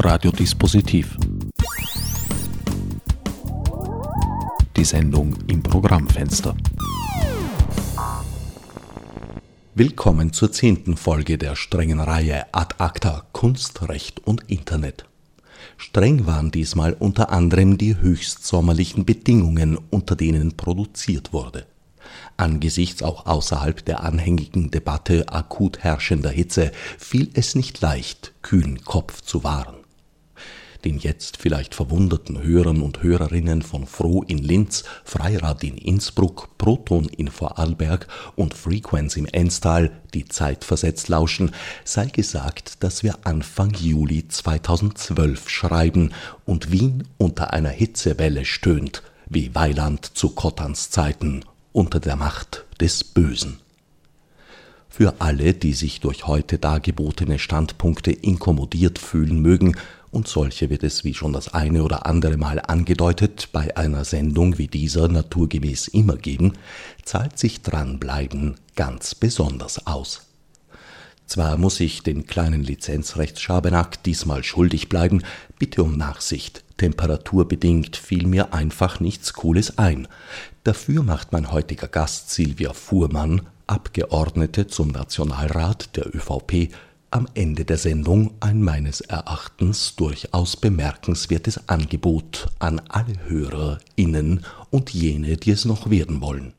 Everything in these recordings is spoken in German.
Radiodispositiv. Die Sendung im Programmfenster. Willkommen zur zehnten Folge der strengen Reihe Ad Acta Kunst, Recht und Internet. Streng waren diesmal unter anderem die höchst sommerlichen Bedingungen, unter denen produziert wurde. Angesichts auch außerhalb der anhängigen Debatte akut herrschender Hitze fiel es nicht leicht, kühlen Kopf zu wahren den jetzt vielleicht verwunderten Hörern und Hörerinnen von Froh in Linz, Freirad in Innsbruck, Proton in Vorarlberg und Frequenz im Enstal, die zeitversetzt lauschen, sei gesagt, dass wir Anfang Juli 2012 schreiben und Wien unter einer Hitzewelle stöhnt, wie Weiland zu Kottans Zeiten unter der Macht des Bösen. Für alle, die sich durch heute dargebotene Standpunkte inkommodiert fühlen mögen, und solche wird es, wie schon das eine oder andere Mal angedeutet, bei einer Sendung wie dieser naturgemäß immer geben, zahlt sich dranbleiben ganz besonders aus. Zwar muss ich den kleinen Lizenzrechtsschabernack diesmal schuldig bleiben, bitte um Nachsicht. Temperaturbedingt fiel mir einfach nichts Cooles ein. Dafür macht mein heutiger Gast Silvia Fuhrmann, Abgeordnete zum Nationalrat der ÖVP, am Ende der Sendung ein meines Erachtens durchaus bemerkenswertes Angebot an alle HörerInnen und jene, die es noch werden wollen.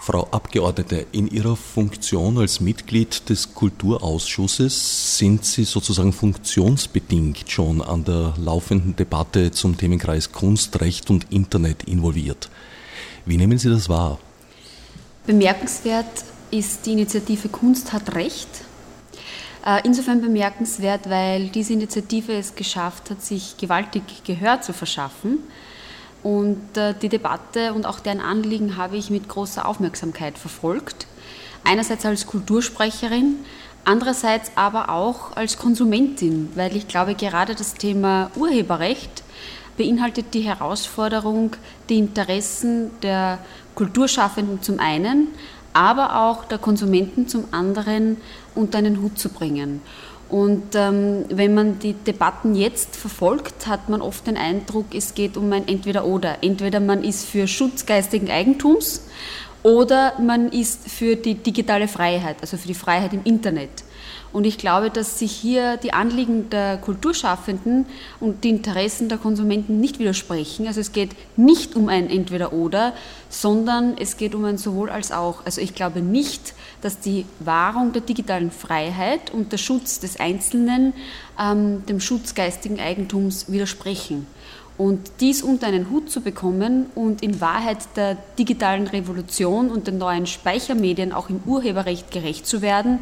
Frau Abgeordnete, in Ihrer Funktion als Mitglied des Kulturausschusses sind Sie sozusagen funktionsbedingt schon an der laufenden Debatte zum Themenkreis Kunst, Recht und Internet involviert. Wie nehmen Sie das wahr? Bemerkenswert ist die Initiative Kunst hat Recht. Äh, insofern bemerkenswert, weil diese Initiative es geschafft hat, sich gewaltig Gehör zu verschaffen. Und äh, die Debatte und auch deren Anliegen habe ich mit großer Aufmerksamkeit verfolgt. Einerseits als Kultursprecherin, andererseits aber auch als Konsumentin, weil ich glaube, gerade das Thema Urheberrecht beinhaltet die Herausforderung, die Interessen der Kulturschaffenden zum einen, aber auch der Konsumenten zum anderen unter einen Hut zu bringen. Und ähm, wenn man die Debatten jetzt verfolgt, hat man oft den Eindruck, es geht um ein Entweder-Oder. Entweder man ist für Schutz geistigen Eigentums oder man ist für die digitale Freiheit, also für die Freiheit im Internet. Und ich glaube, dass sich hier die Anliegen der Kulturschaffenden und die Interessen der Konsumenten nicht widersprechen. Also es geht nicht um ein Entweder-Oder, sondern es geht um ein sowohl als auch. Also ich glaube nicht, dass die Wahrung der digitalen Freiheit und der Schutz des Einzelnen ähm, dem Schutz geistigen Eigentums widersprechen. Und dies unter einen Hut zu bekommen und in Wahrheit der digitalen Revolution und den neuen Speichermedien auch im Urheberrecht gerecht zu werden,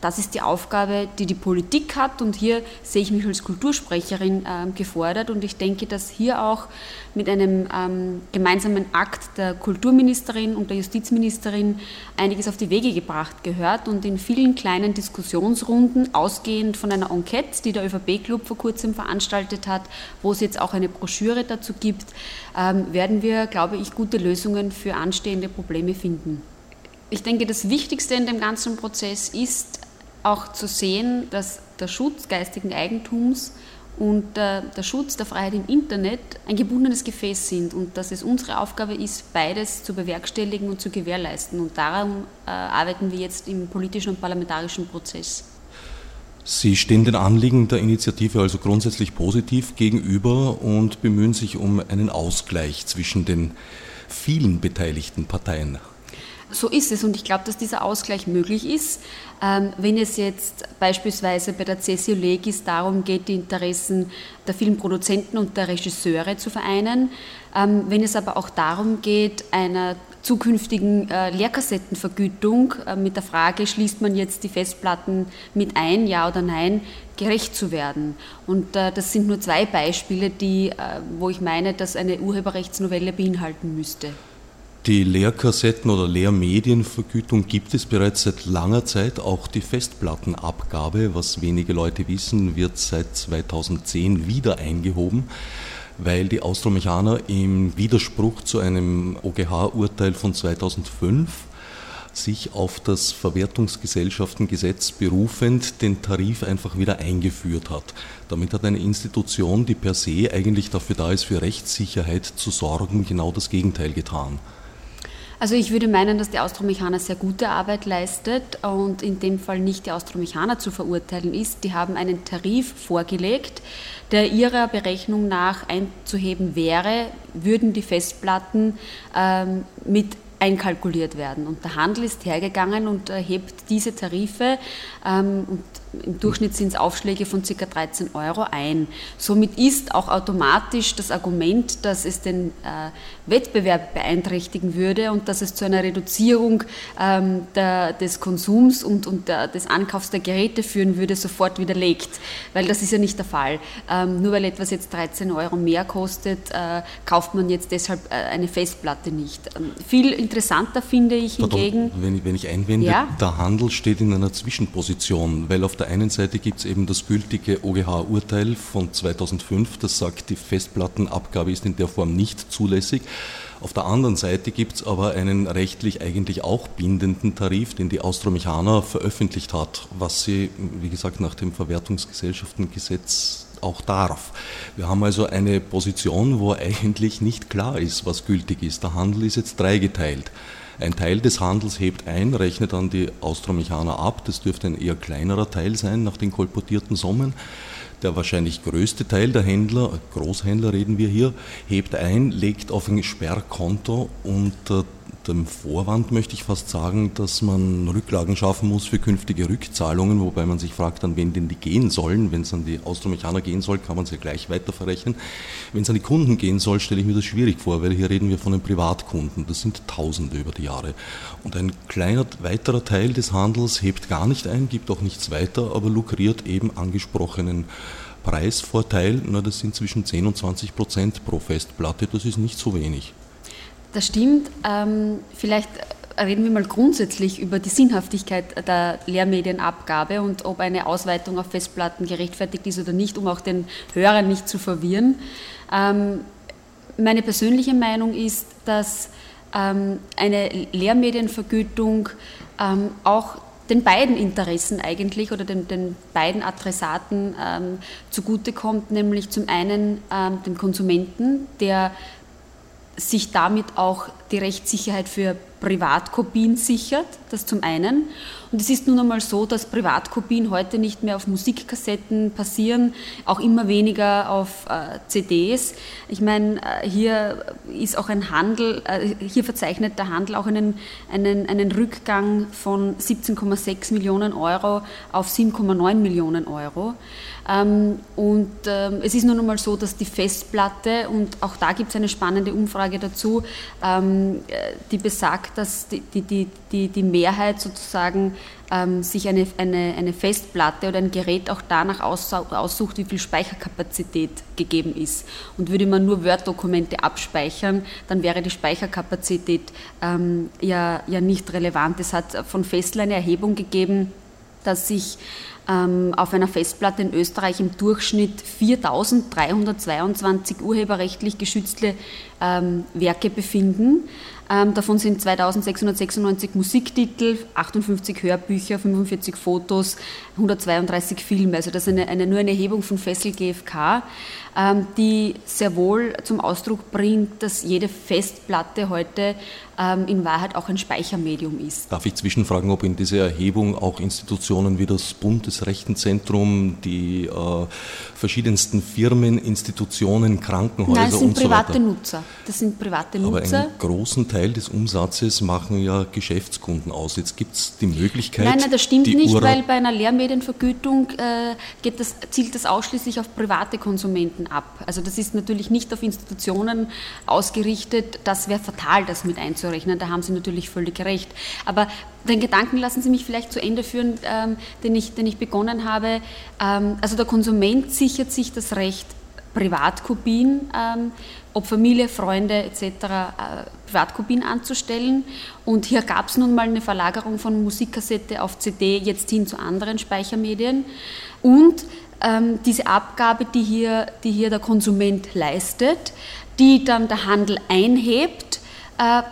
das ist die Aufgabe, die die Politik hat und hier sehe ich mich als Kultursprecherin äh, gefordert und ich denke, dass hier auch mit einem ähm, gemeinsamen Akt der Kulturministerin und der Justizministerin einiges auf die Wege gebracht gehört und in vielen kleinen Diskussionsrunden, ausgehend von einer Enquete, die der ÖVP-Club vor kurzem veranstaltet hat, wo es jetzt auch eine Broschüre dazu gibt, ähm, werden wir, glaube ich, gute Lösungen für anstehende Probleme finden. Ich denke, das Wichtigste in dem ganzen Prozess ist, auch zu sehen, dass der Schutz geistigen Eigentums und der, der, Schutz der Freiheit im Internet ein gebundenes Gefäß sind und dass es unsere Aufgabe ist, beides zu bewerkstelligen und zu gewährleisten. Und darum äh, arbeiten wir jetzt im politischen und parlamentarischen Prozess. Sie stehen den Anliegen der Initiative also grundsätzlich positiv gegenüber und bemühen sich um einen Ausgleich zwischen den vielen beteiligten Parteien. So ist es und ich glaube, dass dieser Ausgleich möglich ist. Ähm, wenn es jetzt beispielsweise bei der CSU Legis darum geht, die Interessen der vielen Produzenten und der Regisseure zu vereinen, ähm, wenn es aber auch darum geht, einer zukünftigen äh, Lehrkassettenvergütung äh, mit der Frage, schließt man jetzt die Festplatten mit ein, ja oder nein, gerecht zu werden. Und äh, das sind nur zwei Beispiele, die, wo ich meine, dass eine Urheberrechtsnovelle beinhalten müsste. Die Lehrkassetten- oder Lehrmedienvergütung gibt es bereits seit langer Zeit. Auch die Festplattenabgabe, was wenige Leute wissen, wird seit 2010 wieder eingehoben, weil die Austromechaner im Widerspruch zu einem OGH-Urteil von 2005 sich auf das Verwertungsgesellschaftengesetz berufend den Tarif einfach wieder eingeführt hat. Damit hat eine Institution, die per se eigentlich dafür da ist, für Rechtssicherheit zu sorgen, genau das Gegenteil getan. Also ich würde meinen, dass die Austromechaner sehr gute Arbeit leistet und in dem Fall nicht die Austromechaner zu verurteilen ist. Die haben einen Tarif vorgelegt, der ihrer Berechnung nach einzuheben wäre, würden die Festplatten ähm, mit einkalkuliert werden. Und der Handel ist hergegangen und erhebt diese Tarife ähm, und im Durchschnitt sind es Aufschläge von ca. 13 Euro ein. Somit ist auch automatisch das Argument, dass es den äh, Wettbewerb beeinträchtigen würde und dass es zu einer Reduzierung ähm, der, des Konsums und, und der, des Ankaufs der Geräte führen würde, sofort widerlegt. Weil das ist ja nicht der Fall. Ähm, nur weil etwas jetzt 13 Euro mehr kostet, äh, kauft man jetzt deshalb äh, eine Festplatte nicht. Ähm, viel interessanter finde ich hingegen. Pardon, wenn, ich, wenn ich einwende, ja? der Handel steht in einer Zwischenposition, weil auf der einen Seite gibt es eben das gültige OGH-Urteil von 2005, das sagt, die Festplattenabgabe ist in der Form nicht zulässig. Auf der anderen Seite gibt es aber einen rechtlich eigentlich auch bindenden Tarif, den die Austromechaner veröffentlicht hat, was sie, wie gesagt, nach dem Verwertungsgesellschaftengesetz auch darf. Wir haben also eine Position, wo eigentlich nicht klar ist, was gültig ist. Der Handel ist jetzt dreigeteilt. Ein Teil des Handels hebt ein, rechnet dann die Austromechaner ab. Das dürfte ein eher kleinerer Teil sein nach den kolportierten Summen. Der wahrscheinlich größte Teil der Händler, Großhändler reden wir hier, hebt ein, legt auf ein Sperrkonto und äh, dem Vorwand möchte ich fast sagen, dass man Rücklagen schaffen muss für künftige Rückzahlungen, wobei man sich fragt, an wen denn die gehen sollen. Wenn es an die Austromechaner gehen soll, kann man sie ja gleich weiter verrechnen. Wenn es an die Kunden gehen soll, stelle ich mir das schwierig vor, weil hier reden wir von den Privatkunden. Das sind Tausende über die Jahre. Und ein kleiner weiterer Teil des Handels hebt gar nicht ein, gibt auch nichts weiter, aber lukriert eben angesprochenen Preisvorteil. Na, das sind zwischen 10 und 20 Prozent pro Festplatte. Das ist nicht so wenig. Das stimmt. Ähm, vielleicht reden wir mal grundsätzlich über die Sinnhaftigkeit der Lehrmedienabgabe und ob eine Ausweitung auf Festplatten gerechtfertigt ist oder nicht, um auch den Hörern nicht zu verwirren. Ähm, meine persönliche Meinung ist, dass ähm, eine Lehrmedienvergütung ähm, auch den beiden Interessen eigentlich oder den, den beiden Adressaten ähm, zugutekommt, nämlich zum einen ähm, dem Konsumenten, der sich damit auch die Rechtssicherheit für Privatkopien sichert, das zum einen. Und es ist nun einmal so, dass Privatkopien heute nicht mehr auf Musikkassetten passieren, auch immer weniger auf äh, CDs. Ich meine, äh, hier ist auch ein Handel, äh, hier verzeichnet der Handel auch einen, einen, einen Rückgang von 17,6 Millionen Euro auf 7,9 Millionen Euro. Ähm, und ähm, es ist nun einmal so, dass die Festplatte, und auch da gibt es eine spannende Umfrage dazu, ähm, äh, die besagt, dass die, die, die, die Mehrheit sozusagen sich eine, eine, eine Festplatte oder ein Gerät auch danach aussucht, wie viel Speicherkapazität gegeben ist. Und würde man nur Word-Dokumente abspeichern, dann wäre die Speicherkapazität ähm, ja, ja nicht relevant. Es hat von Fessler eine Erhebung gegeben, dass sich auf einer Festplatte in Österreich im Durchschnitt 4.322 urheberrechtlich geschützte ähm, Werke befinden. Ähm, davon sind 2696 Musiktitel, 58 Hörbücher, 45 Fotos, 132 Filme. Also das ist eine, eine, nur eine Erhebung von Fessel GfK, ähm, die sehr wohl zum Ausdruck bringt, dass jede Festplatte heute ähm, in Wahrheit auch ein Speichermedium ist. Darf ich zwischenfragen, ob in dieser Erhebung auch Institutionen wie das Bundesrechenzentrum, die äh, verschiedensten Firmen, Institutionen, Krankenhäuser Nein, das sind und private so weiter. Nutzer. Das sind private Nutzer. Aber einen großen Teil des Umsatzes machen ja Geschäftskunden aus. Jetzt gibt es die Möglichkeit. Nein, nein, das stimmt nicht, Ura weil bei einer Lehrmedienvergütung äh, das, zielt das ausschließlich auf private Konsumenten ab. Also das ist natürlich nicht auf Institutionen ausgerichtet. Das wäre fatal, das mit einzurechnen. Da haben Sie natürlich völlig recht. Aber den Gedanken lassen Sie mich vielleicht zu Ende führen, ähm, den, ich, den ich begonnen habe. Ähm, also der Konsument sichert sich das Recht, Privatkopien, ähm, ob Familie, Freunde etc. Äh, Privatkopien anzustellen. Und hier gab es nun mal eine Verlagerung von Musikkassette auf CD jetzt hin zu anderen Speichermedien. Und ähm, diese Abgabe, die hier, die hier der Konsument leistet, die dann der Handel einhebt, äh,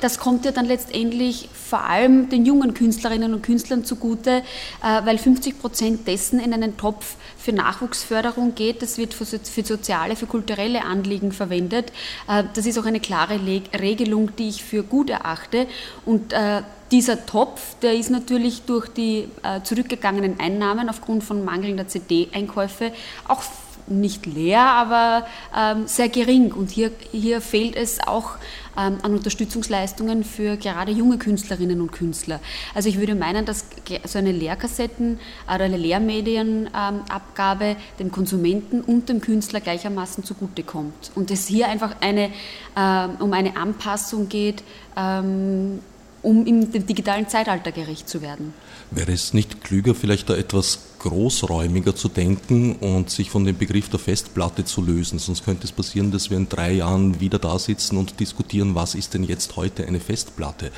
das kommt ja dann letztendlich vor allem den jungen Künstlerinnen und Künstlern zugute, äh, weil 50 Prozent dessen in einen Topf für Nachwuchsförderung geht. Das wird für, soziale, für kulturelle Anliegen verwendet. Äh, das ist auch eine klare Regelung, die ich für gut erachte. Und äh, dieser Topf, der ist natürlich durch die zurückgegangenen Einnahmen aufgrund von mangelnder CD-Einkäufe auch nicht leer, aber ähm, sehr gering. Und hier, hier fehlt es auch ähm, an Unterstützungsleistungen für gerade junge Künstlerinnen und Künstler. Also ich würde meinen, dass so eine Lehrkassetten- oder eine Lehrmedienabgabe dem Konsumenten und dem Künstler gleichermaßen zugutekommt. Und es hier einfach eine, äh, um eine Anpassung geht, ähm, um im digitalen Zeitalter gerecht zu werden. Wäre es nicht klüger, vielleicht da etwas großräumiger zu denken und sich von dem Begriff der Festplatte zu lösen? Sonst könnte es passieren, dass wir in drei Jahren wieder da sitzen und diskutieren, was ist denn jetzt heute eine Festplatte?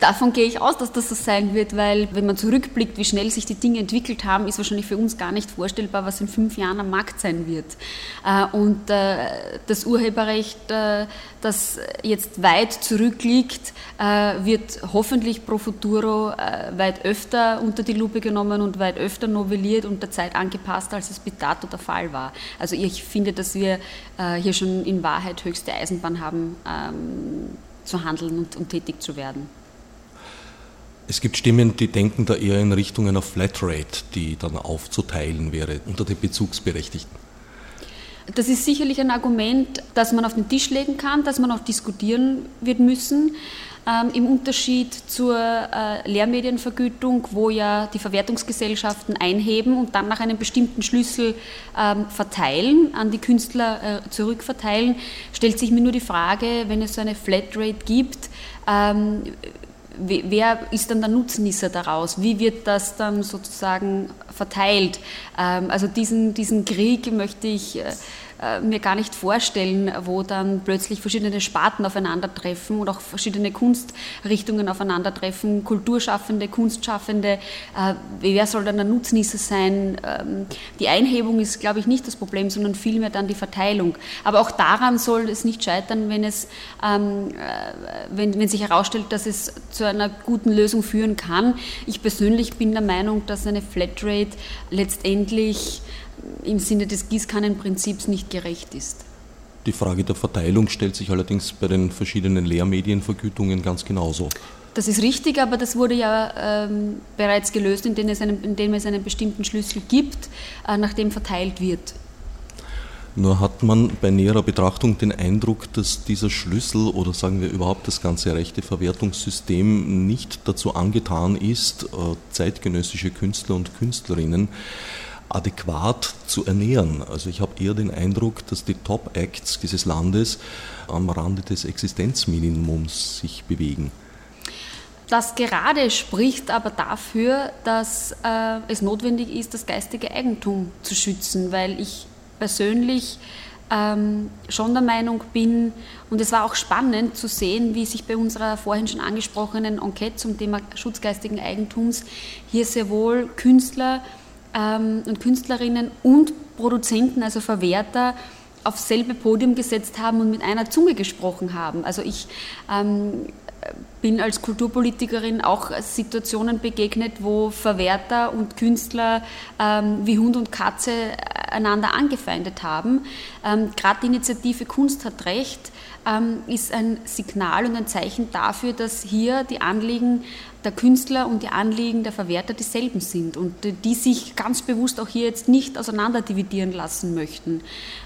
Davon gehe ich aus, dass das so sein wird, weil wenn man zurückblickt, wie schnell sich die Dinge entwickelt haben, ist wahrscheinlich für uns gar nicht vorstellbar, was in fünf Jahren am Markt sein wird. Äh, und äh, das Urheberrecht, äh, das jetzt weit zurückliegt, wird hoffentlich pro futuro weit öfter unter die Lupe genommen und weit öfter novelliert und der Zeit angepasst, als es bis dato der Fall war. Also ich finde, dass wir hier schon in Wahrheit höchste Eisenbahn haben, ähm, zu handeln und tätig zu werden. Es gibt Stimmen, die denken da eher in Richtung einer Flatrate, die dann aufzuteilen wäre unter den Bezugsberechtigten. Das ist sicherlich ein Argument, das man auf den Tisch legen kann, das man auch diskutieren wird müssen. Ähm, Im Unterschied zur äh, Lehrmedienvergütung, wo ja die Verwertungsgesellschaften einheben und dann nach einem bestimmten Schlüssel ähm, verteilen, an die Künstler äh, zurückverteilen, stellt sich mir nur die Frage, wenn es so eine Flatrate gibt, ähm, wer ist dann der Nutznießer daraus? Wie wird das dann sozusagen verteilt? Ähm, also diesen, diesen Krieg möchte ich äh, mir gar nicht vorstellen, wo dann plötzlich verschiedene Sparten aufeinandertreffen und auch verschiedene Kunstrichtungen aufeinandertreffen, Kulturschaffende, Kunstschaffende. Äh, wer soll dann der Nutznießer sein? Ähm, die Einhebung ist, glaube ich, nicht das Problem, sondern vielmehr dann die Verteilung. Aber auch daran soll es nicht scheitern, wenn, es, ähm, äh, wenn, wenn sich herausstellt, dass es zu einer guten Lösung führen kann. Ich persönlich bin der Meinung, dass eine Flatrate letztendlich im Sinne des Gießkannenprinzips nicht gerecht ist. Die Frage der Verteilung stellt sich allerdings bei den verschiedenen Lehrmedienvergütungen ganz genauso. Das ist richtig, aber das wurde ja ähm, bereits gelöst, indem es, einen, indem es einen bestimmten Schlüssel gibt, äh, nach dem verteilt wird. Nur hat man bei näherer Betrachtung den Eindruck, dass dieser Schlüssel oder sagen wir überhaupt das ganze Rechteverwertungssystem nicht dazu angetan ist, äh, zeitgenössische Künstler und Künstlerinnen adäquat zu ernähren. Also ich habe eher den Eindruck, dass die Top-Acts dieses Landes am Rande des Existenzminimums sich bewegen. Das gerade spricht aber dafür, dass äh, es notwendig ist, das geistige Eigentum zu schützen, weil ich persönlich ähm, schon der Meinung bin, und es war auch spannend zu sehen, wie sich bei unserer vorhin schon angesprochenen Enquete zum Thema Schutz geistigen Eigentums hier sehr wohl Künstler, ähm, und Künstlerinnen und Produzenten, also Verwerter, aufs selbe Podium gesetzt haben und mit einer Zunge gesprochen haben. Also ich ähm, bin als Kulturpolitikerin auch Situationen begegnet, wo Verwerter und Künstler ähm, wie Hund und Katze einander angefeindet haben. Ähm, Gerade die Initiative Kunst hat Recht ähm, ist ein Signal und ein Zeichen dafür, dass hier die Anliegen der Künstler und die Anliegen der Verwerter dieselben sind und die sich ganz bewusst auch hier jetzt nicht auseinanderdividieren lassen möchten.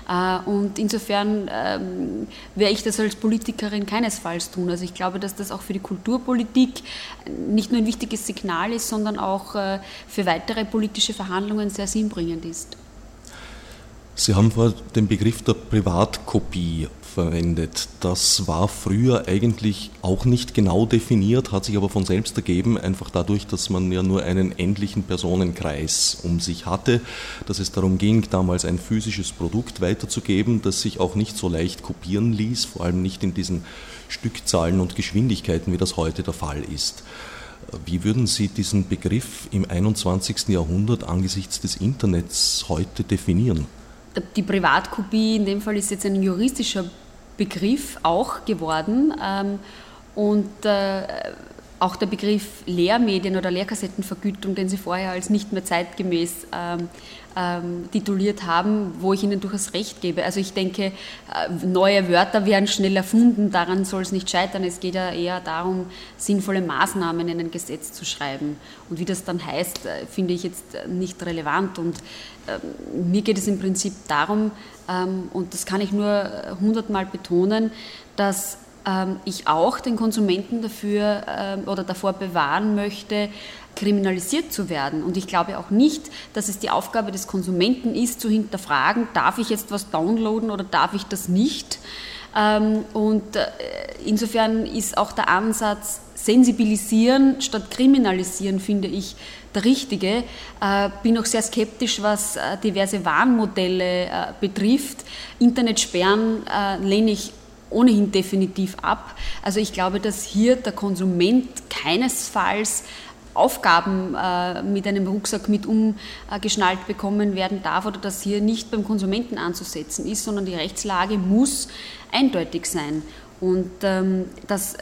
Äh, und insofern ähm, werde ich das als Politikerin keinesfalls tun. Also ich glaube, dass das auch für die Kulturpolitik nicht nur ein wichtiges Signal ist, sondern auch äh, für weitere politische Verhandlungen sehr sinnbringend ist. Sie haben vor den Begriff der Privatkopie verwendet. Das war früher eigentlich auch nicht genau definiert, hat sich aber von selbst ergeben, einfach dadurch, dass man ja nur einen endlichen Personenkreis um sich hatte, dass es darum ging, damals ein physisches Produkt weiterzugeben, das sich auch nicht so leicht kopieren ließ, vor allem nicht in diesen Stückzahlen und Geschwindigkeiten, wie das heute der Fall ist. Wie würden Sie diesen Begriff im 21. Jahrhundert angesichts des Internets heute definieren? Die Privatkopie in dem Fall ist jetzt ein juristischer Begriff auch geworden. Ähm, Und äh, auch der Begriff Lehrmedien oder Lehrkassettenvergütung, den Sie vorher als nicht mehr zeitgemäß ähm, ähm, tituliert haben, wo ich Ihnen durchaus recht gebe. Also ich denke, äh, neue Wörter werden schnell erfunden, daran soll es nicht scheitern. Es geht ja eher darum, sinnvolle Maßnahmen in ein Gesetz zu schreiben. Und wie das dann heißt, äh, finde ich jetzt nicht relevant. Und mir geht es im Prinzip darum, und das kann ich nur äh, hundertmal betonen, dass ähm, ich auch den Konsumenten dafür ähm, oder davor bewahren möchte, kriminalisiert zu werden. Und ich glaube auch nicht, dass es die Aufgabe des Konsumenten ist, zu hinterfragen, darf ich jetzt was downloaden oder darf ich das nicht. Ähm, und äh, insofern ist auch der Ansatz sensibilisieren statt kriminalisieren, finde ich, der richtige. Äh, bin auch sehr skeptisch, was äh, diverse Warnmodelle betrifft. Internetsperren lehne ich ohnehin definitiv ab. Also ich glaube, dass hier der Konsument keinesfalls Aufgaben äh, mit einem Rucksack mit umgeschnallt bekommen werden darf oder dass hier nicht beim Konsumenten anzusetzen ist, sondern die Rechtslage muss eindeutig sein. Und ähm, das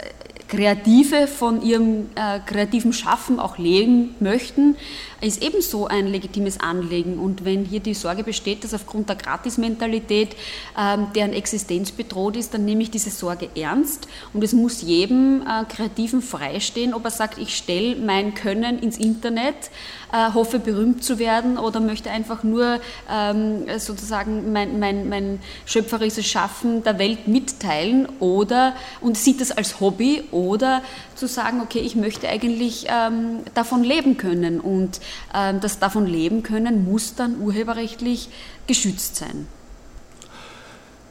Kreative von ihrem äh, kreativen Schaffen auch leben möchten, ist ebenso ein legitimes Anliegen. Und wenn hier die Sorge besteht, dass aufgrund der Gratismentalität ähm, deren Existenz bedroht ist, dann nehme ich diese Sorge ernst. Und es muss jedem äh, Kreativen freistehen, ob er sagt, ich stelle mein Können ins Internet, äh, hoffe berühmt zu werden oder möchte einfach nur ähm, sozusagen mein, mein, mein schöpferisches Schaffen der Welt mitteilen oder und sieht das als Hobby oder zu sagen, okay, ich möchte eigentlich ähm, davon leben können und ähm, das davon leben können muss dann urheberrechtlich geschützt sein.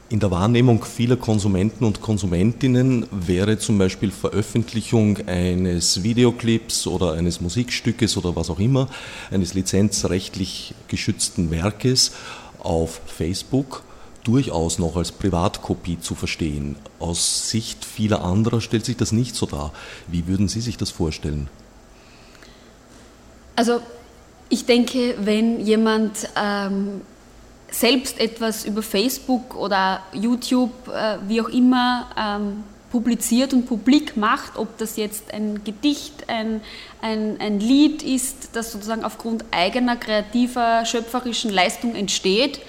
In der Wahrnehmung vieler Konsumenten und Konsumentinnen wäre zum Beispiel Veröffentlichung eines Videoclips oder eines Musikstückes oder was auch immer, eines lizenzrechtlich geschützten Werkes auf Facebook durchaus noch als Privatkopie zu verstehen. Aus Sicht vieler anderer stellt sich das nicht so dar. Wie würden Sie sich das vorstellen? Also ich denke, wenn jemand ähm, selbst etwas über Facebook oder YouTube, äh, wie auch immer, ähm, publiziert und publik macht, ob das jetzt ein Gedicht, ein, ein, ein Lied ist, das sozusagen aufgrund eigener kreativer, schöpferischen Leistung entsteht,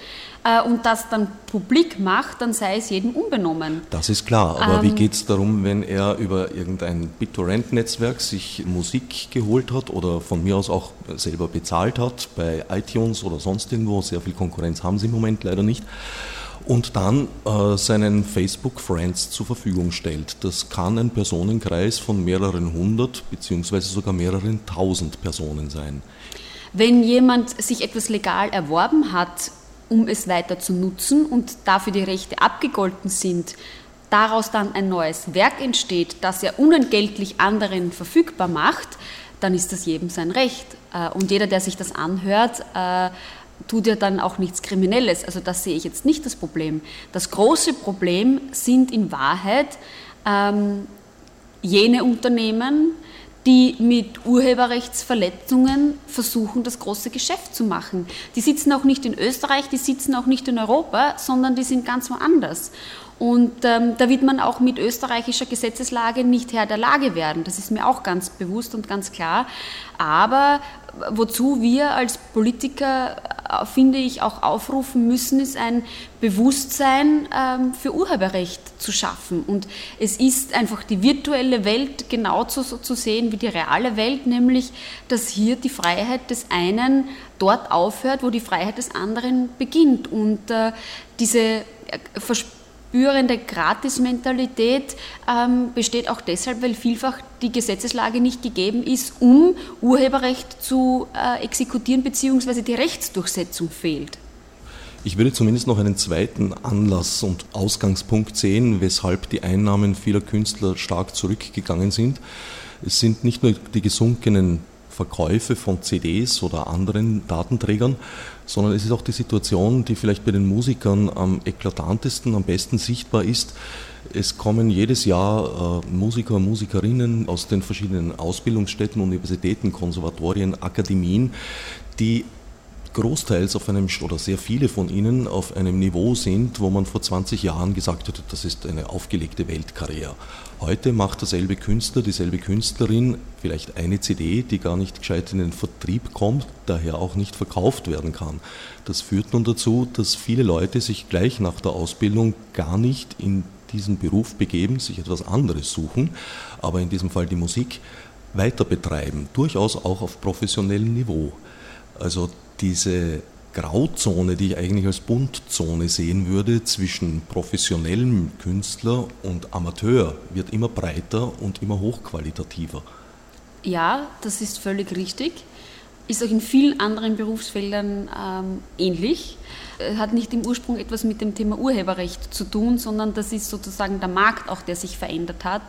äh, und das dann publik macht, dann sei es jedem unbenommen. Das ist klar, aber ähm, wie geht es darum, wenn er über irgendein BitTorrent-Netzwerk sich Musik geholt hat oder von mir aus auch selber bezahlt hat, bei iTunes oder sonst irgendwo, sehr viel Konkurrenz haben sie im Moment leider nicht, und dann äh, seinen Facebook-Friends zur Verfügung stellt. Das kann ein Personenkreis von mehreren hundert beziehungsweise sogar mehreren tausend Personen sein. Wenn jemand sich etwas legal erworben hat, um es weiter zu nutzen und dafür die Rechte abgegolten sind, daraus dann ein neues Werk entsteht, das er unentgeltlich anderen verfügbar macht, dann ist das jedem sein Recht. Äh, und jeder, der sich das anhört, äh, tut ja dann auch nichts Kriminelles. Also das sehe ich jetzt nicht das Problem. Das große Problem sind in Wahrheit ähm, jene Unternehmen, die mit Urheberrechtsverletzungen versuchen, das große Geschäft zu machen. Die sitzen auch nicht in Österreich, die sitzen auch nicht in Europa, sondern die sind ganz woanders. Und ähm, da wird man auch mit österreichischer Gesetzeslage nicht Herr der Lage werden. Das ist mir auch ganz bewusst und ganz klar. Aber wozu wir als Politiker, finde ich, auch aufrufen müssen, ist ein Bewusstsein ähm, für Urheberrecht zu schaffen. Und es ist einfach die virtuelle Welt genauso so zu sehen wie die reale Welt, nämlich dass hier die Freiheit des einen dort aufhört, wo die Freiheit des anderen beginnt. Und äh, diese äh, Versprechungen, spürende Gratis-Mentalität ähm, besteht auch deshalb, weil vielfach die Gesetzeslage nicht gegeben ist, um Urheberrecht zu äh, exekutieren, beziehungsweise die Rechtsdurchsetzung fehlt. Ich würde zumindest noch einen zweiten Anlass und Ausgangspunkt sehen, weshalb die Einnahmen vieler Künstler stark zurückgegangen sind. Es sind nicht nur die gesunkenen Verkäufe von CDs oder anderen Datenträgern, sondern es ist auch die Situation, die vielleicht bei den Musikern am eklatantesten, am besten sichtbar ist. Es kommen jedes Jahr äh, Musiker und Musikerinnen aus den verschiedenen Ausbildungsstätten, Universitäten, Konservatorien, Akademien, die großteils auf einem, oder sehr viele von ihnen auf einem Niveau sind, wo man vor 20 Jahren gesagt hat, das ist eine aufgelegte Weltkarriere. Heute macht derselbe Künstler, dieselbe Künstlerin vielleicht eine CD, die gar nicht gescheit in den Vertrieb kommt, daher auch nicht verkauft werden kann. Das führt nun dazu, dass viele Leute sich gleich nach der Ausbildung gar nicht in diesen Beruf begeben, sich etwas anderes suchen, aber in diesem Fall die Musik weiter betreiben, durchaus auch auf professionellem Niveau. Also diese Grauzone, die ich eigentlich als Bundzone sehen würde zwischen professionellem Künstler und Amateur, wird immer breiter und immer hochqualitativer. Ja, das ist völlig richtig. Ist auch in vielen anderen Berufsfeldern ähm, ähnlich. Äh, hat nicht im Ursprung etwas mit dem Thema Urheberrecht zu tun, sondern das ist sozusagen der Markt auch, der sich verändert hat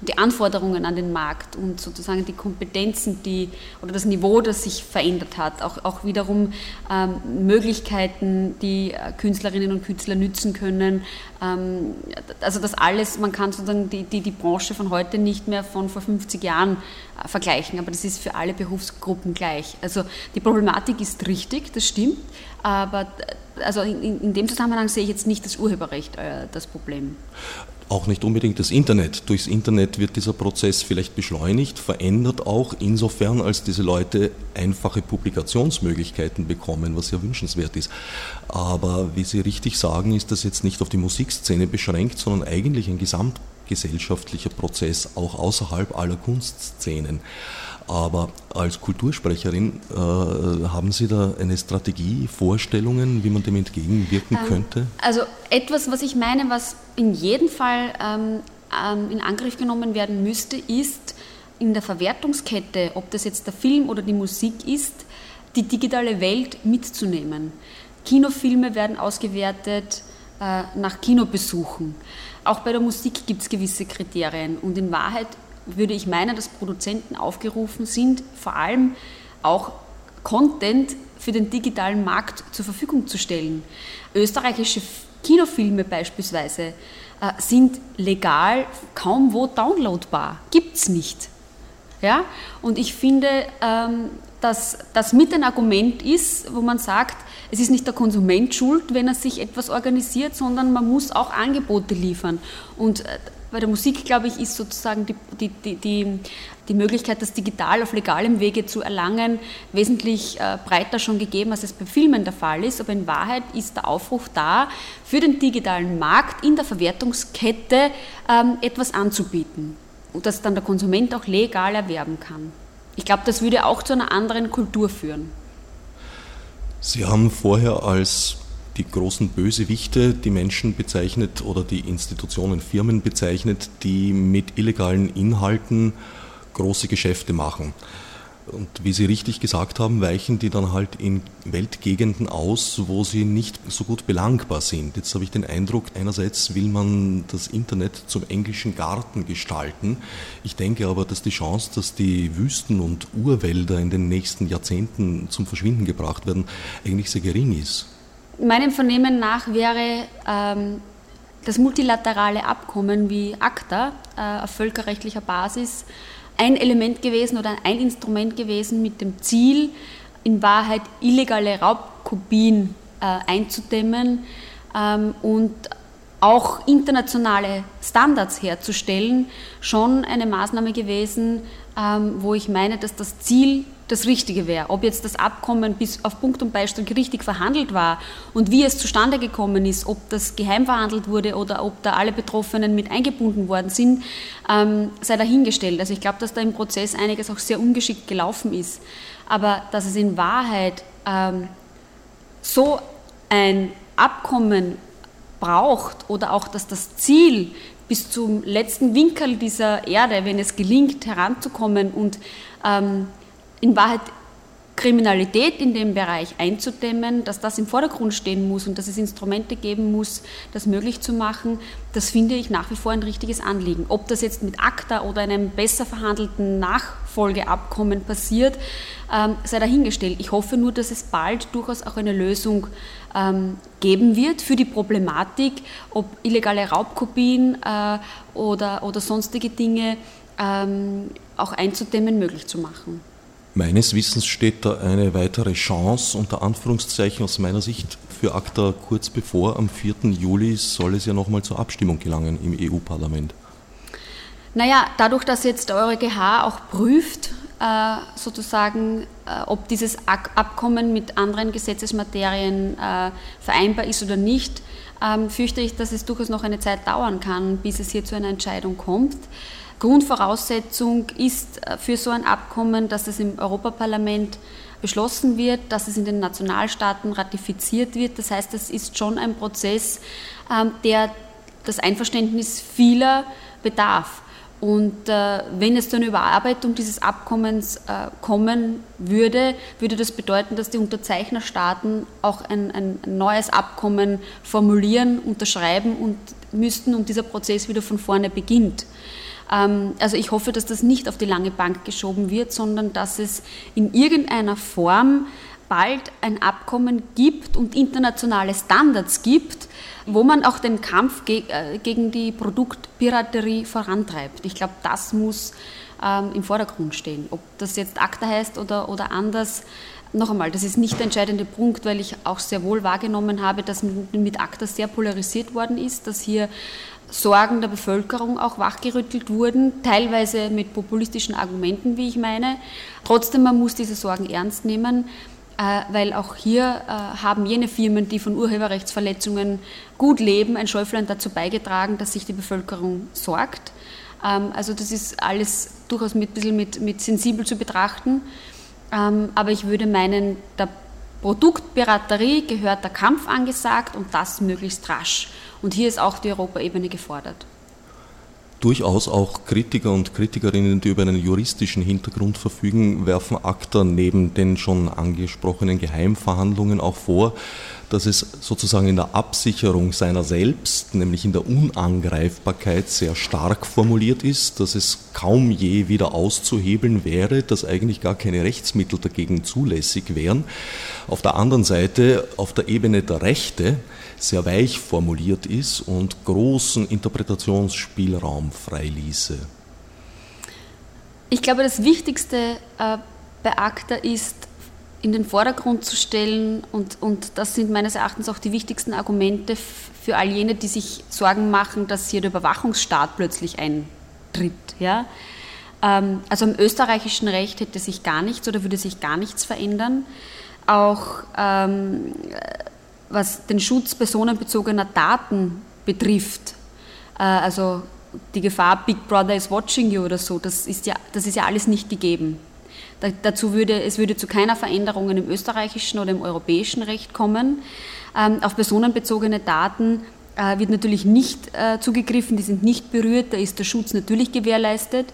und die Anforderungen an den Markt und sozusagen die Kompetenzen, die oder das Niveau, das sich verändert hat, auch, auch wiederum ähm, Möglichkeiten, die äh, Künstlerinnen und Künstler nützen können. Ähm, also das alles, man kann sozusagen die, die, die Branche von heute nicht mehr von vor 50 Jahren äh, vergleichen, aber das ist für alle Berufsgruppen gleich. Also die Problematik ist richtig, das stimmt, aber also in, in, dem Zusammenhang sehe ich jetzt nicht das Urheberrecht äh, das Problem. Auch nicht unbedingt das Internet. Durchs Internet wird dieser Prozess vielleicht beschleunigt, verändert auch insofern, als diese Leute einfache Publikationsmöglichkeiten bekommen, was ja wünschenswert ist. Aber wie Sie richtig sagen, ist das jetzt nicht auf die Musikszene beschränkt, sondern eigentlich ein gesamtgesellschaftlicher Prozess, auch außerhalb aller Kunstszenen. Aber als Kultursprecherin äh, haben Sie da eine Strategie, Vorstellungen, wie man dem entgegenwirken ähm, könnte? Also etwas, was ich meine, was in jedem Fall ähm, ähm, in Angriff genommen werden müsste, ist in der Verwertungskette, ob das jetzt der Film oder die Musik ist, die digitale Welt mitzunehmen. Kinofilme werden ausgewertet äh, nach Kinobesuchen. Auch bei der Musik gibt es gewisse Kriterien und in Wahrheit würde ich meinen, dass Produzenten aufgerufen sind, vor allem auch Content für den digitalen Markt zur Verfügung zu stellen. Österreichische Kinofilme beispielsweise äh, sind legal kaum wo downloadbar. Gibt es nicht. Ja? Und ich finde, ähm, dass das mit ein Argument ist, wo man sagt, es ist nicht der Konsument schuld, wenn er sich etwas organisiert, sondern man muss auch Angebote liefern. Und äh, bei der Musik, glaube ich, ist sozusagen die, die, die, die Möglichkeit, das digital auf legalem Wege zu erlangen, wesentlich äh, breiter schon gegeben, als es bei Filmen der Fall ist. Aber in Wahrheit ist der Aufruf da, für den digitalen Markt in der Verwertungskette ähm, etwas anzubieten das dann der Konsument auch legal erwerben kann. Ich glaube, das würde auch zu einer anderen Kultur führen. Sie haben vorher als die großen Bösewichte, die Menschen bezeichnet oder die Institutionen, Firmen bezeichnet, die mit illegalen Inhalten große Geschäfte machen. Und wie Sie richtig gesagt haben, weichen die dann halt in Weltgegenden aus, wo sie nicht so gut belangbar sind. Jetzt habe ich den Eindruck, einerseits will man das Internet zum englischen Garten gestalten. Ich denke aber, dass die Chance, dass die Wüsten und Urwälder in den nächsten Jahrzehnten zum Verschwinden gebracht werden, eigentlich sehr gering ist. Meinem Vernehmen nach wäre ähm, das multilaterale Abkommen wie ACTA äh, auf völkerrechtlicher Basis ein Element gewesen oder ein Instrument gewesen mit dem Ziel, in Wahrheit illegale Raubkopien äh, einzudämmen ähm, und auch internationale Standards herzustellen, schon eine Maßnahme gewesen, ähm, wo ich meine, dass das Ziel das Richtige wäre. Ob jetzt das Abkommen bis auf Punkt und Beistrich richtig verhandelt war und wie es zustande gekommen ist, ob das geheim verhandelt wurde oder ob da alle Betroffenen mit eingebunden worden sind, ähm, sei dahingestellt. Also ich glaube, dass da im Prozess einiges auch sehr ungeschickt gelaufen ist. Aber dass es in Wahrheit ähm, so ein Abkommen braucht oder auch, dass das Ziel bis zum letzten Winkel dieser Erde, wenn es gelingt, heranzukommen und ähm, in Wahrheit Kriminalität in dem Bereich einzudämmen, dass das im Vordergrund stehen muss und dass es Instrumente geben muss, das möglich zu machen, das finde ich nach wie vor ein richtiges Anliegen. Ob das jetzt mit ACTA oder einem besser verhandelten Nachfolgeabkommen passiert, ähm, sei dahingestellt. Ich hoffe nur, dass es bald durchaus auch eine Lösung ähm, geben wird für die Problematik, ob illegale Raubkopien äh, oder, sonstige Dinge ähm, auch einzudämmen möglich zu machen. Meines Wissens steht da eine weitere Chance unter Anführungszeichen aus meiner Sicht für ACTA kurz bevor. Am 4. Juli soll es ja nochmal zur Abstimmung gelangen im EU-Parlament. Naja, dadurch, dass jetzt der EuGH auch prüft, äh, sozusagen, äh, ob dieses Abkommen mit anderen Gesetzesmaterien äh, vereinbar ist oder nicht, ähm, fürchte ich, dass es durchaus noch eine Zeit dauern kann, bis es hier zu einer Entscheidung kommt. Grundvoraussetzung ist für so ein Abkommen, dass es im Europaparlament beschlossen wird, dass es in den Nationalstaaten ratifiziert wird. Das heißt, es ist schon ein Prozess, ähm, der das Einverständnis vieler bedarf. Und äh, wenn es zu einer Überarbeitung dieses Abkommens äh, kommen würde, würde das bedeuten, dass die Unterzeichnerstaaten auch ein, ein, neues Abkommen formulieren, unterschreiben und müssten und dieser Prozess wieder von vorne beginnt. Ähm, also ich hoffe, dass das nicht auf die lange Bank geschoben wird, sondern dass es in irgendeiner Form bald ein Abkommen gibt und internationale Standards gibt, wo man auch den Kampf äh, gegen die Produktpiraterie vorantreibt. Ich glaube, das muss ähm, im Vordergrund stehen. Ob das jetzt ACTA heißt oder, oder anders, noch einmal, das ist nicht der entscheidende Punkt, weil ich auch sehr wohl wahrgenommen habe, dass mit ACTA sehr polarisiert worden ist, dass hier Sorgen der Bevölkerung auch wachgerüttelt wurden, teilweise mit populistischen Argumenten, wie ich meine. Trotzdem, man muss diese Sorgen ernst nehmen. Äh, weil auch hier äh, haben jene Firmen, die von Urheberrechtsverletzungen gut leben, ein Schäuflein dazu beigetragen, dass sich die Bevölkerung sorgt. Ähm, also das ist alles durchaus mit, ein bisschen mit, mit sensibel zu betrachten. Ähm, aber ich würde meinen, der Produktpiraterie gehört der Kampf angesagt und das möglichst rasch. Und hier ist auch die Europaebene gefordert durchaus auch Kritiker und Kritikerinnen, die über einen juristischen Hintergrund verfügen, werfen ACTA neben den schon angesprochenen Geheimverhandlungen auch vor, dass es sozusagen in der Absicherung seiner selbst, nämlich in der Unangreifbarkeit, sehr stark formuliert ist, dass es kaum je wieder auszuhebeln wäre, dass eigentlich gar keine Rechtsmittel dagegen zulässig wären. Auf der anderen Seite, auf der Ebene der Rechte, sehr weich formuliert ist und großen Interpretationsspielraum freiließe? Ich glaube, das Wichtigste äh, bei ACTA ist, in den Vordergrund zu stellen, und, und das sind meines Erachtens auch die wichtigsten Argumente für all jene, die sich Sorgen machen, dass hier der Überwachungsstaat plötzlich eintritt. Ja? Ähm, also im österreichischen Recht hätte sich gar nichts oder würde sich gar nichts verändern. Auch ähm, was den Schutz personenbezogener Daten betrifft, äh, also die Gefahr, Big Brother is watching you oder so, das ist ja, das ist ja alles nicht gegeben. Da, dazu würde, es würde zu keiner Veränderung im österreichischen oder im europäischen Recht kommen. Ähm, auf personenbezogene Daten äh, wird natürlich nicht äh, zugegriffen, die sind nicht berührt, da ist der Schutz natürlich gewährleistet.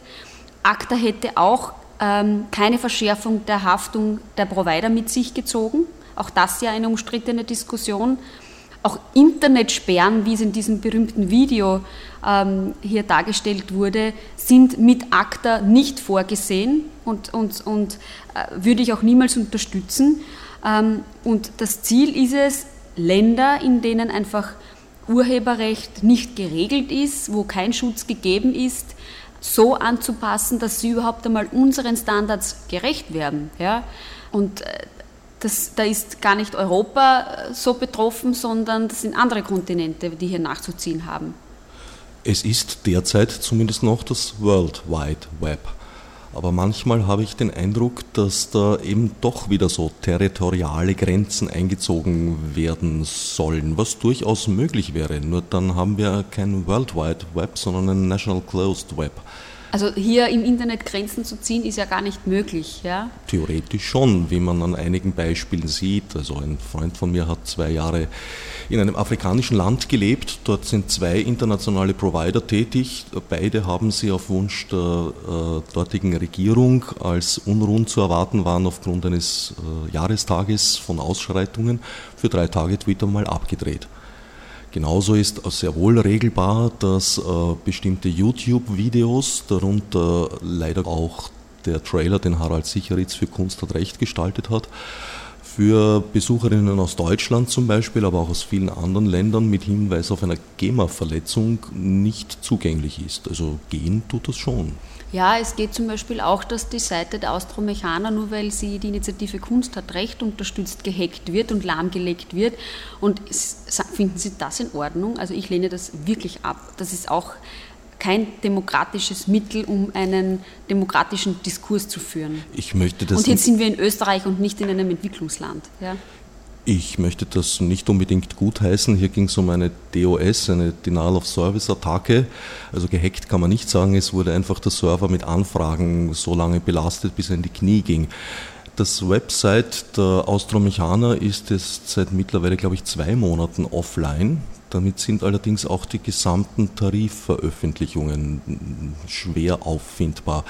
ACTA hätte auch ähm, keine Verschärfung der Haftung der Provider mit sich gezogen. Auch das ja eine umstrittene Diskussion. Auch Internetsperren, wie es in diesem berühmten Video ähm, hier dargestellt wurde, sind mit ACTA nicht vorgesehen und, und, und äh, würde ich auch niemals unterstützen. Ähm, und das Ziel ist es, Länder, in denen einfach Urheberrecht nicht geregelt ist, wo kein Schutz gegeben ist, so anzupassen, dass sie überhaupt einmal unseren Standards gerecht werden. Ja? Und äh, das, da ist gar nicht Europa äh, so betroffen, sondern das sind andere Kontinente, die hier nachzuziehen haben. Es ist derzeit zumindest noch das World Wide Web. Aber manchmal habe ich den Eindruck, dass da eben doch wieder so territoriale Grenzen eingezogen werden sollen, was durchaus möglich wäre. Nur dann haben wir kein World Wide Web, sondern ein National Closed Web. Also hier im Internet Grenzen zu ziehen, ist ja gar nicht möglich. Ja? Theoretisch schon, wie man an einigen Beispielen sieht. Also ein Freund von mir hat zwei Jahre in einem afrikanischen Land gelebt. Dort sind zwei internationale Provider tätig. Beide haben sie auf Wunsch der äh, dortigen Regierung, als Unruhen zu erwarten waren aufgrund eines äh, Jahrestages von Ausschreitungen, für drei Tage Twitter mal abgedreht. Genauso ist sehr wohl regelbar, dass äh, bestimmte YouTube-Videos, darunter leider auch der Trailer, den Harald Sicheritz für Kunst hat Recht gestaltet hat, für Besucherinnen aus Deutschland zum Beispiel, aber auch aus vielen anderen Ländern mit Hinweis auf eine GEMA-Verletzung nicht zugänglich ist. Also gehen tut das schon. Ja, es geht zum Beispiel auch, dass die Seite der Austromechaner, nur weil sie die Initiative Kunst hat Recht unterstützt, gehackt wird und lahmgelegt wird. Und finden Sie das in Ordnung? Also ich lehne das wirklich ab. Das ist auch kein demokratisches Mittel, um einen demokratischen Diskurs zu führen. Ich möchte das und jetzt sind wir in Österreich und nicht in einem Entwicklungsland. Ja? Ich möchte das nicht unbedingt gutheißen. Hier ging es um eine DOS, eine Denial of Service Attacke. Also gehackt kann man nicht sagen. Es wurde einfach der Server mit Anfragen so lange belastet, bis er in die Knie ging. Das Website der Austromechaner ist jetzt seit mittlerweile, glaube ich, zwei Monaten offline. Damit sind allerdings auch die gesamten Tarifveröffentlichungen schwer auffindbar.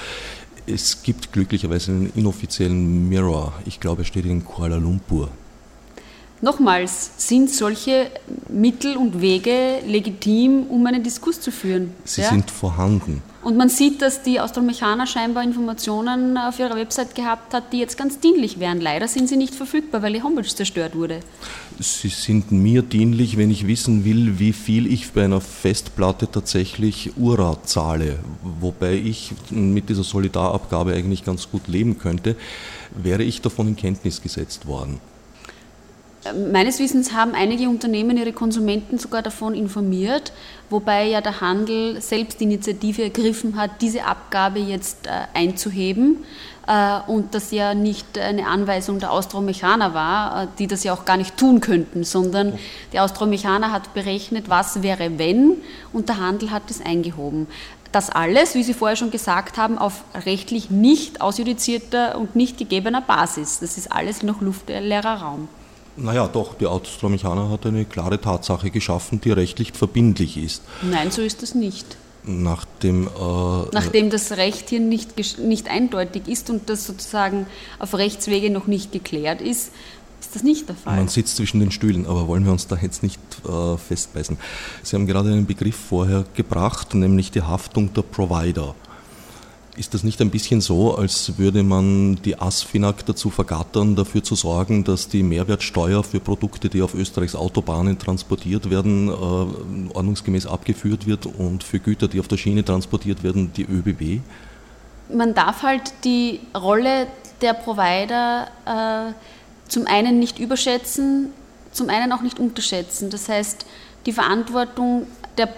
Es gibt glücklicherweise einen inoffiziellen Mirror. Ich glaube, er steht in Kuala Lumpur. Nochmals, sind solche Mittel und Wege legitim, um einen Diskurs zu führen? Sie ja? sind vorhanden. Und man sieht, dass die Austromechaner scheinbar Informationen auf ihrer Website gehabt hat, die jetzt ganz dienlich wären. Leider sind sie nicht verfügbar, weil die Homepage zerstört wurde. Sie sind mir dienlich, wenn ich wissen will, wie viel ich bei einer Festplatte tatsächlich URA zahle. Wobei ich mit dieser Solidarabgabe eigentlich ganz gut leben könnte, wäre ich davon in Kenntnis gesetzt worden. Meines Wissens haben einige Unternehmen ihre Konsumenten sogar davon informiert, wobei ja der Handel selbst die Initiative ergriffen hat, diese Abgabe jetzt äh, einzuheben äh, und das ja nicht eine Anweisung der Austromechaner war, äh, die das ja auch gar nicht tun könnten, sondern der Austromechaner hat berechnet, was wäre wenn und der Handel hat es eingehoben. Das alles, wie Sie vorher schon gesagt haben, auf rechtlich nicht ausjudizierter und nicht gegebener Basis. Das ist alles noch luftleerer Raum. Naja, doch, die Autostromechaner hat eine klare Tatsache geschaffen, die rechtlich verbindlich ist. Nein, so ist das nicht. Nachdem, äh, Nachdem das Recht hier nicht, nicht eindeutig ist und das sozusagen auf Rechtswege noch nicht geklärt ist, ist das nicht der Fall. Man sitzt zwischen den Stühlen, aber wollen wir uns da jetzt nicht äh, festbeißen. Sie haben gerade einen Begriff vorher gebracht, nämlich die Haftung der Provider. Ist das nicht ein bisschen so, als würde man die ASFINAG dazu vergattern, dafür zu sorgen, dass die Mehrwertsteuer für Produkte, die auf Österreichs Autobahnen transportiert werden, äh, ordnungsgemäß abgeführt wird und für Güter, die auf der Schiene transportiert werden, die ÖBB? Man darf halt die Rolle der Provider äh, zum einen nicht überschätzen, zum einen auch nicht unterschätzen. Das heißt, die Verantwortung der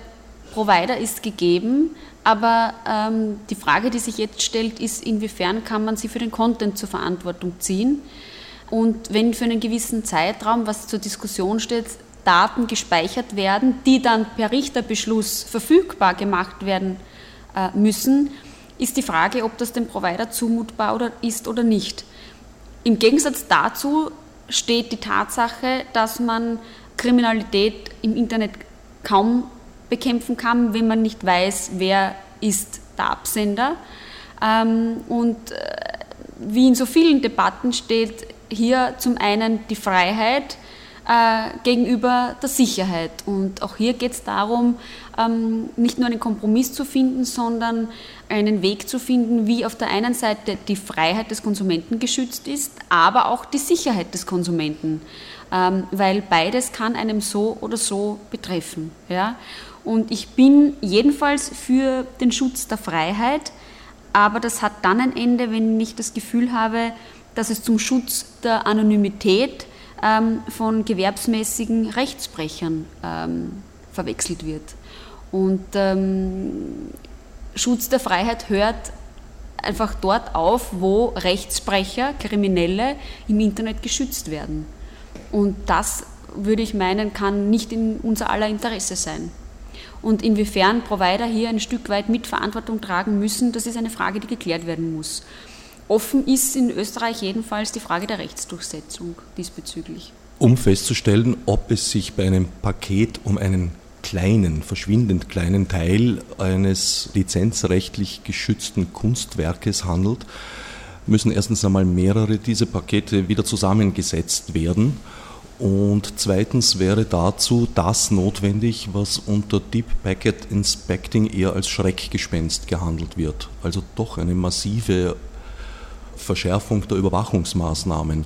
Provider ist gegeben, aber ähm, die Frage, die sich jetzt stellt, ist, inwiefern kann man sie für den Content zur Verantwortung ziehen? Und wenn für einen gewissen Zeitraum, was zur Diskussion steht, Daten gespeichert werden, die dann per Richterbeschluss verfügbar gemacht werden äh, müssen, ist die Frage, ob das dem Provider zumutbar oder ist oder nicht. Im Gegensatz dazu steht die Tatsache, dass man Kriminalität im Internet kaum bekämpfen kann, wenn man nicht weiß, wer ist der Absender. Ähm, und äh, wie in so vielen Debatten steht hier zum einen die Freiheit äh, gegenüber der Sicherheit. Und auch hier geht es darum, ähm, nicht nur einen Kompromiss zu finden, sondern einen Weg zu finden, wie auf der einen Seite die Freiheit des Konsumenten geschützt ist, aber auch die Sicherheit des Konsumenten, ähm, weil beides kann einem so oder so betreffen. Ja? Und ich bin jedenfalls für den Schutz der Freiheit, aber das hat dann ein Ende, wenn ich das Gefühl habe, dass es zum Schutz der Anonymität ähm, von gewerbsmäßigen Rechtsbrechern ähm, verwechselt wird. Und ähm, Schutz der Freiheit hört einfach dort auf, wo Rechtsbrecher, Kriminelle im Internet geschützt werden. Und das würde ich meinen, kann nicht in unser aller Interesse sein. Und inwiefern Provider hier ein Stück weit Mitverantwortung tragen müssen, das ist eine Frage, die geklärt werden muss. Offen ist in Österreich jedenfalls die Frage der Rechtsdurchsetzung diesbezüglich. Um festzustellen, ob es sich bei einem Paket um einen kleinen, verschwindend kleinen Teil eines lizenzrechtlich geschützten Kunstwerkes handelt, müssen erstens einmal mehrere dieser Pakete wieder zusammengesetzt werden und zweitens wäre dazu das notwendig, was unter Deep Packet Inspecting eher als Schreckgespenst gehandelt wird. Also doch eine massive Verschärfung der Überwachungsmaßnahmen,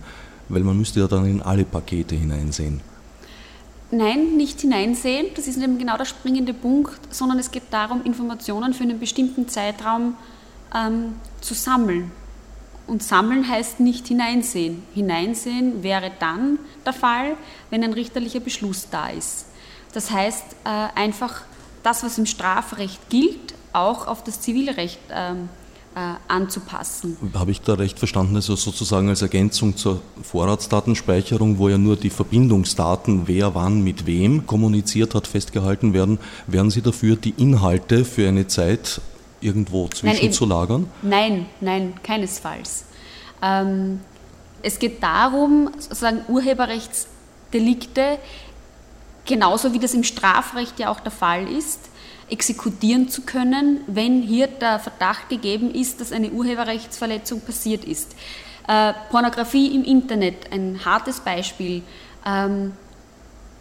weil man müsste ja dann in alle Pakete hineinsehen. Nein, nicht hineinsehen, das ist eben genau der springende Punkt, sondern es geht darum, Informationen für einen bestimmten Zeitraum ähm, zu sammeln. Und sammeln heißt nicht hineinsehen. Hineinsehen wäre dann der Fall, wenn ein richterlicher Beschluss da ist. Das heißt, äh, einfach das, was im Strafrecht gilt, auch auf das Zivilrecht ähm, äh, anzupassen. Habe ich da recht verstanden, also sozusagen als Ergänzung zur Vorratsdatenspeicherung, wo ja nur die Verbindungsdaten, wer wann mit wem kommuniziert hat, festgehalten werden, wären Sie dafür, die Inhalte für eine Zeit irgendwo zwischenzulagern? Nein, nein, keinesfalls. Ähm, es geht darum, sozusagen Urheberrechtsdelikte, genauso wie das im Strafrecht ja auch der Fall ist, exekutieren zu können, wenn hier der Verdacht gegeben ist, dass eine Urheberrechtsverletzung passiert ist. Äh, Pornografie im Internet, ein hartes Beispiel, ähm,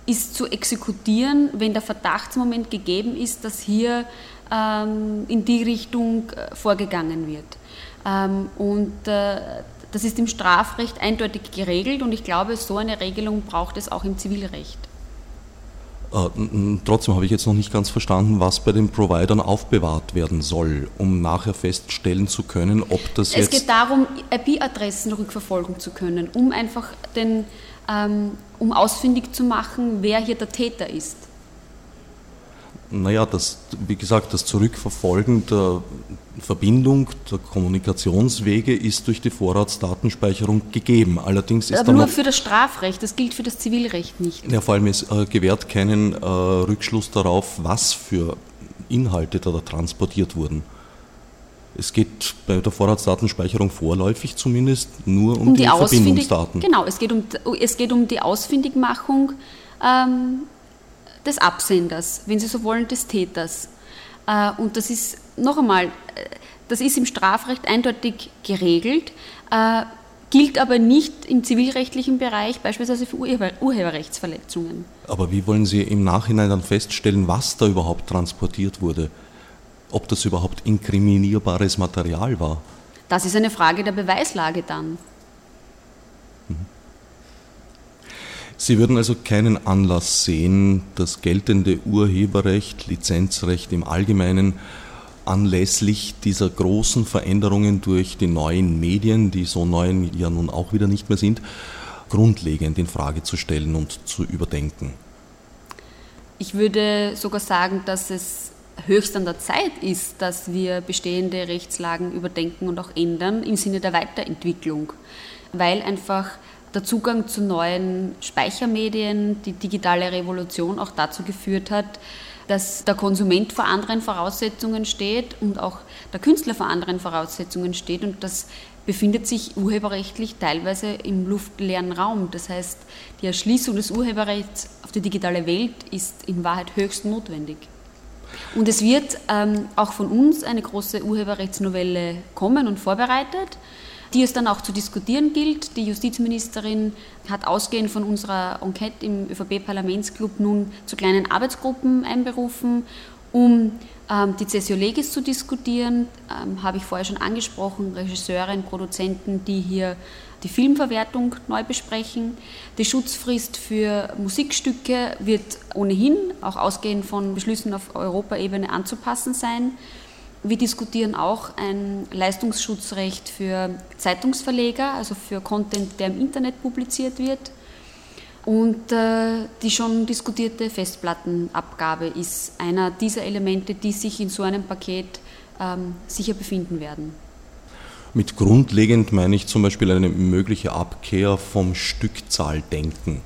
ist zu exekutieren, wenn der Verdachtsmoment gegeben ist, dass hier in die Richtung äh, vorgegangen wird. Ähm, und äh, das ist im Strafrecht eindeutig geregelt und ich glaube, so eine Regelung braucht es auch im Zivilrecht. Äh, trotzdem habe ich jetzt noch nicht ganz verstanden, was bei den Providern aufbewahrt werden soll, um nachher feststellen zu können, ob das es jetzt. Es geht darum, IP-Adressen rückverfolgen zu können, um einfach den, ähm, um ausfindig zu machen, wer hier der Täter ist. Naja, das, wie gesagt, das Zurückverfolgen der Verbindung der Kommunikationswege ist durch die Vorratsdatenspeicherung gegeben. Allerdings ist Aber nur für das Strafrecht, das gilt für das Zivilrecht nicht. Ja, vor allem es äh, gewährt keinen äh, Rückschluss darauf, was für Inhalte da, da transportiert wurden. Es geht bei der Vorratsdatenspeicherung vorläufig zumindest nur um, um die, die Verbindungsdaten. Genau, es geht um, es geht um die Ausfindigmachung ähm, des Absenders, wenn Sie so wollen, des Täters. Äh, und das ist, noch einmal, äh, das ist im Strafrecht eindeutig geregelt, äh, gilt aber nicht im zivilrechtlichen Bereich, beispielsweise für Urheberrechtsverletzungen. Aber wie wollen Sie im Nachhinein dann feststellen, was da überhaupt transportiert wurde? Ob das überhaupt inkriminierbares Material war? Das ist eine Frage der Beweislage dann. Sie würden also keinen Anlass sehen, das geltende Urheberrecht, Lizenzrecht im Allgemeinen anlässlich dieser großen Veränderungen durch die neuen Medien, die so neu ja nun auch wieder nicht mehr sind, grundlegend in Frage zu stellen und zu überdenken. Ich würde sogar sagen, dass es höchst an der Zeit ist, dass wir bestehende Rechtslagen überdenken und auch ändern im Sinne der Weiterentwicklung, weil einfach der Zugang zu neuen Speichermedien, die digitale Revolution auch dazu geführt hat, dass der Konsument vor anderen Voraussetzungen steht und auch der Künstler vor anderen Voraussetzungen steht und das befindet sich urheberrechtlich teilweise im luftleeren Raum. Das heißt, die Erschließung des Urheberrechts auf die digitale Welt ist in Wahrheit höchst notwendig. Und es wird ähm, auch von uns eine große Urheberrechtsnovelle kommen und vorbereitet die es dann auch zu diskutieren gilt. Die Justizministerin hat ausgehend von unserer Enquete im ÖVP-Parlamentsclub nun zu kleinen Arbeitsgruppen einberufen, um ähm, die Cesio Legis zu diskutieren. Ähm, Habe ich vorher schon angesprochen, Regisseure Produzenten, die hier die Filmverwertung neu besprechen. Die Schutzfrist für Musikstücke wird ohnehin, auch ausgehend von Beschlüssen auf Europaebene, anzupassen sein. Wir diskutieren auch ein Leistungsschutzrecht für Zeitungsverleger, also für Content, der im Internet publiziert wird. Und äh, die schon diskutierte Festplattenabgabe ist einer dieser Elemente, die sich in so einem Paket ähm, sicher befinden werden. Mit grundlegend meine ich zum Beispiel eine mögliche Abkehr vom Stückzahldenken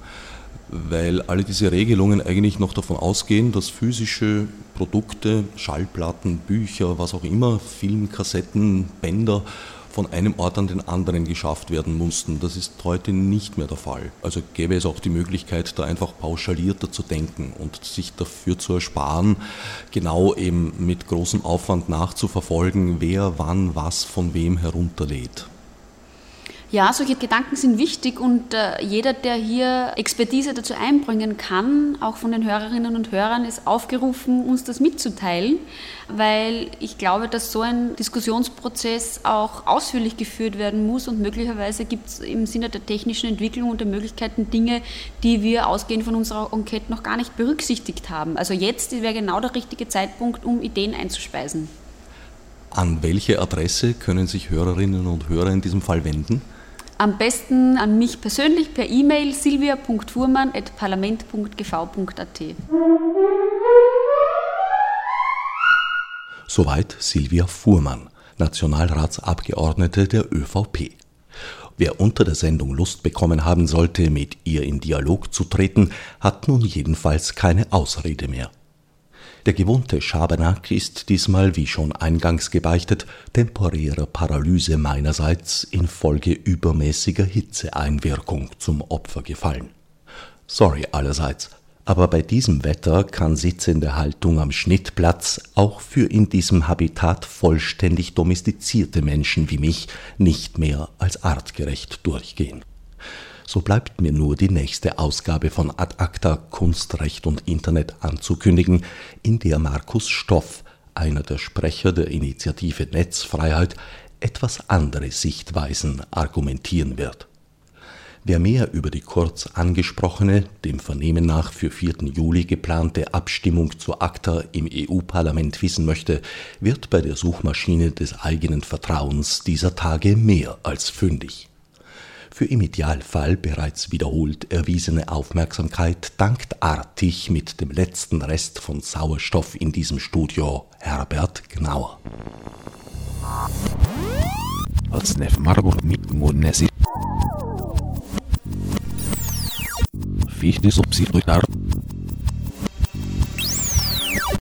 weil alle diese Regelungen eigentlich noch davon ausgehen, dass physische Produkte, Schallplatten, Bücher, was auch immer, Filmkassetten, Bänder von einem Ort an den anderen geschafft werden mussten. Das ist heute nicht mehr der Fall. Also gäbe es auch die Möglichkeit, da einfach pauschalierter zu denken und sich dafür zu ersparen, genau eben mit großem Aufwand nachzuverfolgen, wer wann was von wem herunterlädt. Ja, solche Gedanken sind wichtig und äh, jeder, der hier Expertise dazu einbringen kann, auch von den Hörerinnen und Hörern, ist aufgerufen, uns das mitzuteilen, weil ich glaube, dass so ein Diskussionsprozess auch ausführlich geführt werden muss und möglicherweise gibt es im Sinne der technischen Entwicklung und der Möglichkeiten Dinge, die wir ausgehend von unserer Enquete noch gar nicht berücksichtigt haben. Also jetzt wäre genau der richtige Zeitpunkt, um Ideen einzuspeisen. An welche Adresse können sich Hörerinnen und Hörer in diesem Fall wenden? Am besten an mich persönlich per E-Mail silvia.fuhrmann.parlament.gv.at. Soweit Silvia Fuhrmann, Nationalratsabgeordnete der ÖVP. Wer unter der Sendung Lust bekommen haben sollte, mit ihr in Dialog zu treten, hat nun jedenfalls keine Ausrede mehr. Der gewohnte Schabernack ist diesmal, wie schon eingangs gebeichtet, temporärer Paralyse meinerseits infolge übermäßiger Hitzeeinwirkung zum Opfer gefallen. Sorry allerseits, aber bei diesem Wetter kann sitzende Haltung am Schnittplatz auch für in diesem Habitat vollständig domestizierte Menschen wie mich nicht mehr als artgerecht durchgehen so bleibt mir nur die nächste Ausgabe von Ad Acta Kunstrecht und Internet anzukündigen, in der Markus Stoff, einer der Sprecher der Initiative Netzfreiheit, etwas andere Sichtweisen argumentieren wird. Wer mehr über die kurz angesprochene, dem Vernehmen nach für 4. Juli geplante Abstimmung zu ACTA im EU-Parlament wissen möchte, wird bei der Suchmaschine des eigenen Vertrauens dieser Tage mehr als fündig. Für im Idealfall bereits wiederholt erwiesene Aufmerksamkeit dankt artig mit dem letzten Rest von Sauerstoff in diesem Studio Herbert Gnauer. Als